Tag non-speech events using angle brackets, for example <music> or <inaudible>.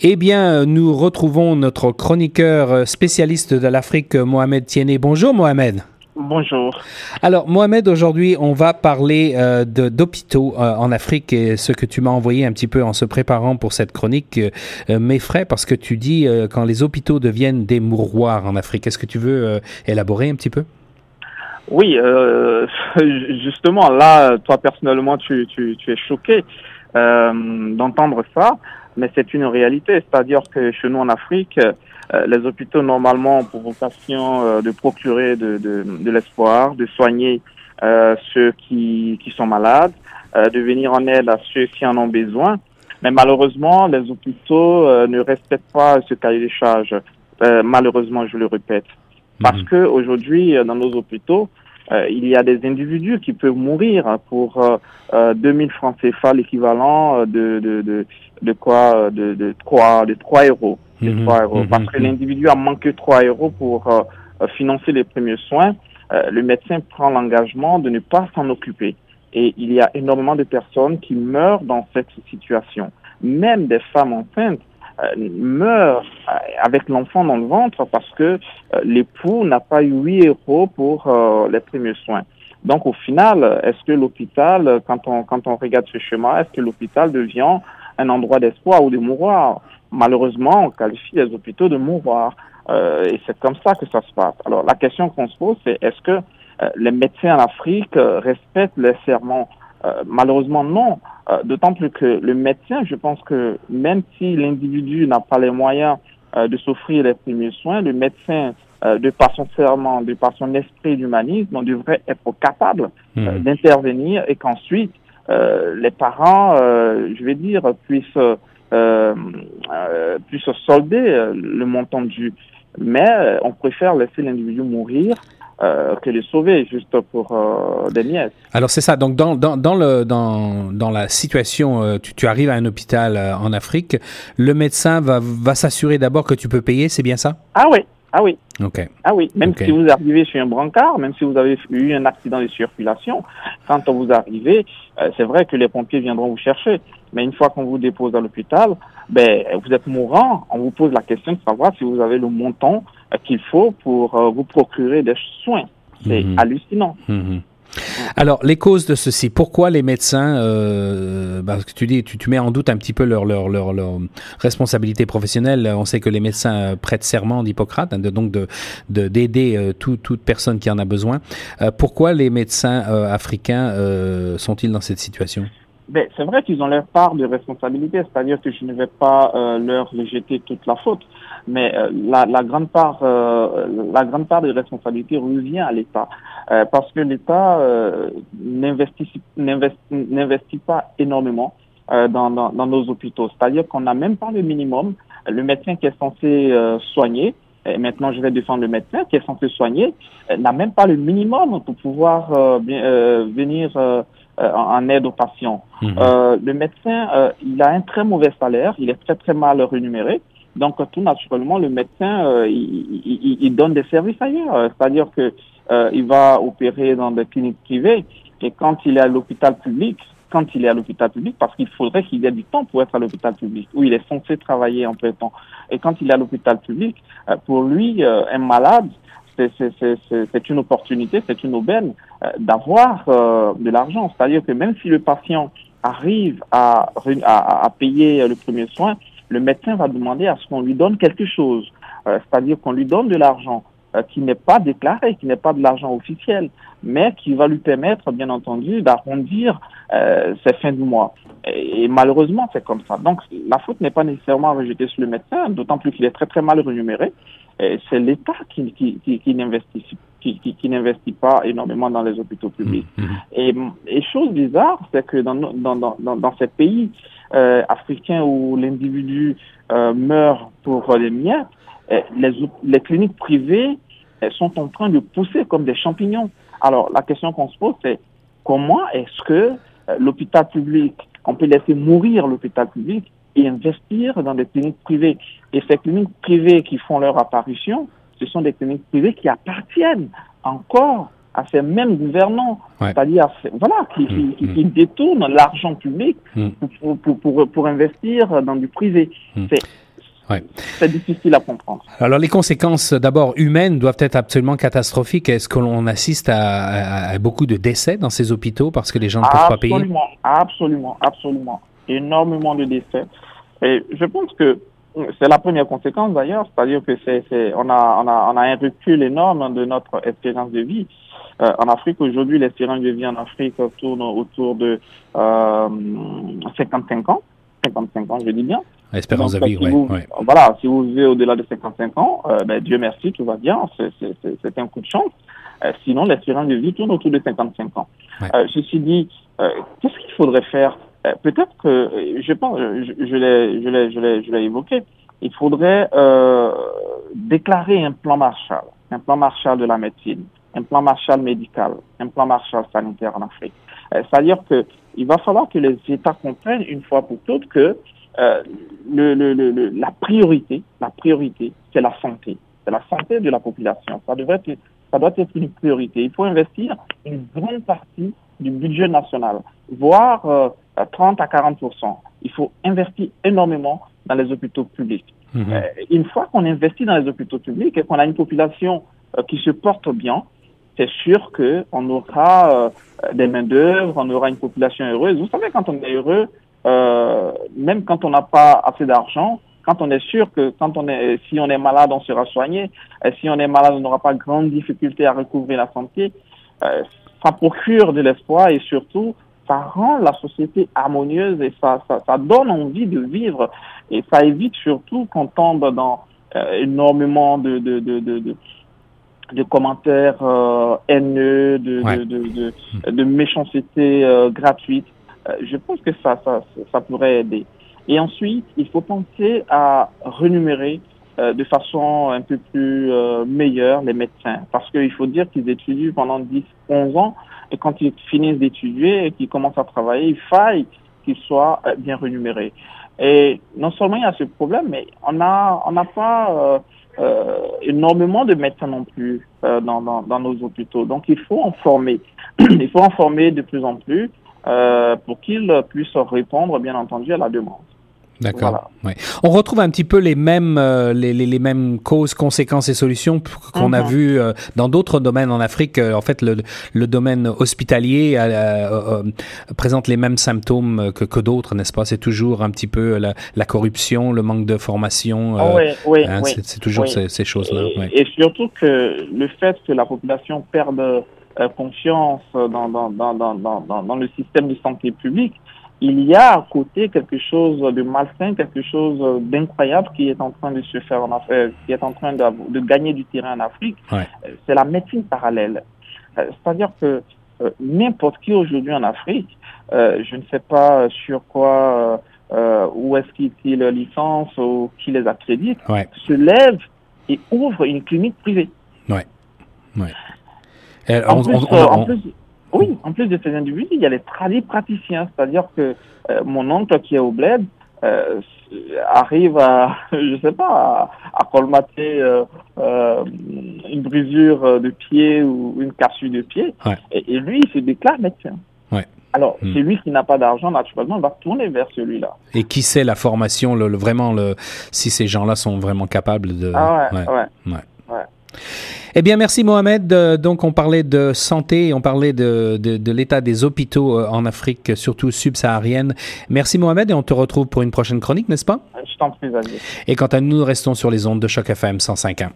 Eh bien, nous retrouvons notre chroniqueur spécialiste de l'Afrique, Mohamed Tienné. Bonjour Mohamed. Bonjour. Alors, Mohamed, aujourd'hui, on va parler euh, d'hôpitaux euh, en Afrique et ce que tu m'as envoyé un petit peu en se préparant pour cette chronique euh, m'effraie parce que tu dis quand les hôpitaux deviennent des mouroirs en Afrique. Est-ce que tu veux élaborer un petit peu? Oui, <laughs> justement, là, toi personnellement, tu, tu, tu es choqué d'entendre ça mais c'est une réalité. C'est-à-dire que chez nous en Afrique, euh, les hôpitaux normalement ont pour vocation euh, de procurer de, de, de l'espoir, de soigner euh, ceux qui, qui sont malades, de venir en aide à ceux qui en ont besoin. Mais malheureusement, les hôpitaux ne respectent pas ce cahier des charges. malheureusement, je le répète. Parce mhm. que aujourd'hui, dans nos hôpitaux, euh, il y a des individus qui peuvent mourir pour euh, euh, 2000 francs CFA, l'équivalent euh, de, de, de, de, quoi de, de 3, de 3 euros. De 3 mhm. euros. Mhm. Parce que l'individu a manqué 3 euros pour financer les premiers soins. le médecin prend l'engagement de ne pas s'en occuper. Et il y a énormément de personnes qui meurent dans cette situation. Même des femmes enceintes euh, meurt euh, avec l'enfant dans le ventre parce que euh, l'époux n'a pas eu 8 euros pour les premiers soins. Donc au final, est-ce que l'hôpital, quand on, quand on regarde ce schéma, est-ce que l'hôpital devient un endroit d'espoir ou de mouroir? Malheureusement, on qualifie les hôpitaux de mouroirs. Euh, et c'est comme ça que ça se passe. Alors la question qu'on se pose, c'est est-ce que les médecins en Afrique respectent les serments? Malheureusement, non. Euh, d'autant plus que le médecin, je pense que même si l'individu n'a pas les moyens euh, de s'offrir les premiers soins, le médecin, euh, de par son serment, de par son esprit d'humanisme, on devrait être capable mmh. d'intervenir et qu'ensuite les parents, je vais dire, puissent puissent solder le montant dû. Mais on préfère laisser l'individu mourir euh, que les sauver juste pour euh, des miettes. Alors c'est ça. Donc dans, dans, dans, le, dans, dans la situation, euh, tu, tu, arrives à un hôpital en Afrique, le médecin va, va s'assurer d'abord que tu peux payer, c'est bien ça? Ah oui, ah oui. Ah oui, même si vous arrivez sur un brancard, même si vous avez eu un accident de circulation, quand vous arrivez, c'est vrai que les pompiers viendront vous chercher. Mais une fois qu'on vous dépose à l'hôpital, ben, vous êtes mourant, on vous pose la question de savoir si vous avez le montant euh, qu'il faut pour euh, vous procurer des soins. C'est mhm. hallucinant. Mhm. Alors, les causes de ceci, pourquoi les médecins, euh, parce que tu dis, tu, tu, mets en doute un petit peu leur, leur, leur, leur, responsabilité professionnelle. On sait que les médecins prêtent serment d'Hippocrate, hein, de, donc d'aider de, d'aider euh, toute personne qui en a besoin. Euh, pourquoi les médecins euh, africains euh, sont-ils dans cette situation? Ben, c'est vrai qu'ils ont leur part de responsabilité, c'est-à-dire que je ne vais pas euh, leur jeter toute la faute, mais euh, la, la, grande part, euh, la grande part de responsabilité revient à l'État, euh, parce que l'État n'investit n'investit pas énormément dans, dans, dans, nos hôpitaux, c'est-à-dire qu'on n'a même pas le minimum. Le médecin qui est censé soigner, et maintenant je vais défendre le médecin qui est censé soigner, n'a même pas le minimum pour pouvoir bien, venir euh, en aide aux patients. Mhm. Euh, le médecin, euh, il a un très mauvais salaire, il est très très mal rémunéré. Donc tout naturellement, le médecin, il, il, il, donne des services ailleurs. C'est-à-dire que il va opérer dans des cliniques privées et quand il est à l'hôpital public, quand il est à l'hôpital public, parce qu'il faudrait qu'il ait du temps pour être à l'hôpital public, où il est censé travailler en plein temps. Et quand il est à l'hôpital public, pour lui, un malade, c'est une opportunité, c'est une aubaine euh, d'avoir euh, de l'argent. C'est-à-dire que même si le patient arrive à, payer le premier soin, le médecin va demander à ce qu'on lui donne quelque chose. Euh, c'est-à-dire qu'on lui donne de l'argent qui n'est pas déclaré, qui n'est pas de l'argent officiel, mais qui va lui permettre, bien entendu, d'arrondir ses fins du mois. Et, malheureusement, c'est comme ça. Donc, la faute n'est pas nécessairement à rejeter sur le médecin, d'autant plus qu'il est très très mal rémunéré c'est l'État qui, qui, qui, qui n'investit qui, qui, n'investit pas énormément dans les hôpitaux publics. Mmh, mmh. Et, et, chose bizarre, c'est que dans, dans, dans, dans ces pays euh, africains où l'individu euh, meurt pour les miettes, euh, les, les cliniques privées sont en train de pousser comme des champignons. Alors la question qu'on se pose, c'est comment est-ce que l'hôpital public, on peut laisser mourir l'hôpital public et investir dans des cliniques privées? Et ces cliniques privées qui font leur apparition, ce sont des cliniques privées qui appartiennent encore à ces mêmes gouvernants, c'est-à-dire voilà, qui, mmh, qui, qui, mmh. détournent l'argent public mmh. pour, pour, pour, pour, investir dans du privé. C'est C'est difficile à comprendre. Alors les conséquences d'abord humaines doivent être absolument catastrophiques. Est-ce que l'on assiste à, beaucoup de décès dans ces hôpitaux parce que les gens ne peuvent pas payer? Absolument, absolument. Énormément de décès. Et je pense que c'est la première conséquence d'ailleurs, c'est-à-dire que c'est, on, a, on, a, on a un recul énorme de notre espérance de vie. Euh, en Afrique, aujourd'hui, l'espérance de vie en Afrique tourne autour de euh, 55 ans. 55 ans, je dis bien. Espérance de vie, oui. Voilà, si vous vivez au-delà de 55 ans, euh, ben, Dieu merci, tout va bien, c'est un coup de chance. Euh, sinon, l'espérance de vie tourne autour de 55 ans. Euh, ceci dit, qu'est-ce qu'il faudrait faire? Peut-être que, je pense, je, je l'ai je l'ai évoqué, il faudrait déclarer un plan Marshall, un plan Marshall de la médecine, un plan Marshall médical, un plan Marshall sanitaire en Afrique. C'est-à-dire qu'il va falloir que les États comprennent une fois pour toutes que euh, le, le, le, la priorité, la priorité, c'est la santé. C'est la santé de la population. Ça devrait être, ça doit être une priorité. Il faut investir une grande partie du budget national, voire euh, 30 à 40% Il faut investir énormément dans les hôpitaux publics. Mhm. Euh, une fois qu'on investit dans les hôpitaux publics et qu'on a une population euh, qui se porte bien, c'est sûr qu'on aura euh, des main-d'œuvre, on aura une population heureuse. Vous savez, quand on est heureux, euh, même quand on n'a pas assez d'argent, quand on est sûr que quand on est, si on est malade, on sera soigné, et si on est malade, on n'aura pas grande difficulté à recouvrir la santé, euh, ça procure de l'espoir et surtout, ça rend la société harmonieuse et ça, ça, ça, donne envie de vivre. Et ça évite surtout qu'on tombe dans euh, énormément de, de, de, de, de commentaires euh, haineux, de, de, de, de, méchanceté euh, gratuite. Euh, je pense que ça, ça, ça pourrait aider. Et ensuite, il faut penser à renumérer euh, de façon un peu plus euh, meilleure les médecins. Parce qu'il faut dire qu'ils étudient pendant 10, 11 ans et quand ils finissent d'étudier et qu'ils commencent à travailler, il faille qu'ils soient bien rémunérés. Et non seulement il y a ce problème, mais on a on n'a pas euh, énormément de médecins non plus dans, dans, dans, nos hôpitaux. Donc il faut en former. <clears throat> il faut en former de plus en plus euh, pour qu'ils puissent répondre, bien entendu, à la demande. D'accord. On retrouve un petit peu les mêmes, euh, les, les, les, mêmes causes, conséquences et solutions qu'on a mhm. vu euh, dans d'autres domaines en Afrique. en fait, le, le domaine hospitalier présente les mêmes symptômes que, que d'autres, n'est-ce pas? C'est toujours un petit peu la, la, corruption, le manque de formation. Ah oui, oui, hein, C'est toujours ces, ces choses-là. Et, et, surtout que le fait que la population perde confiance dans, dans, dans, dans, dans, le système de santé publique, il y a à côté quelque chose de malsain, quelque chose d'incroyable qui est en train de se faire en Afrique, qui est en train de, de gagner du terrain en Afrique. Euh, c'est la médecine parallèle. Euh, c'est-à-dire que n'importe qui aujourd'hui en Afrique, je ne sais pas sur quoi, où est-ce qu'il tire leur licence ou qui les accrédite, se lève et ouvre une clinique privée. Ouais. Euh, en, plus, oui, en plus de ces individus, il y a les tradis praticiens, c'est-à-dire que euh, mon oncle qui est au bled euh, arrive à, <laughs> je sais pas, à, colmater une brisure de pied ou une cassure de pied, et, lui, il se déclare médecin. Ouais. Alors, hmm. celui qui n'a pas d'argent, naturellement, va tourner vers celui-là. Et qui sait la formation, le, vraiment, le, si ces gens-là sont vraiment capables de... Ah ouais, ouais. ouais. Eh bien, merci Mohamed. Euh, donc, on parlait de santé, on parlait de, de, de l'état des hôpitaux euh, en Afrique, surtout subsaharienne. Merci Mohamed et on te retrouve pour une prochaine chronique, n'est-ce pas? Je t'en prie, Et quant à nous, nous restons sur les ondes de Choc FM 105.1.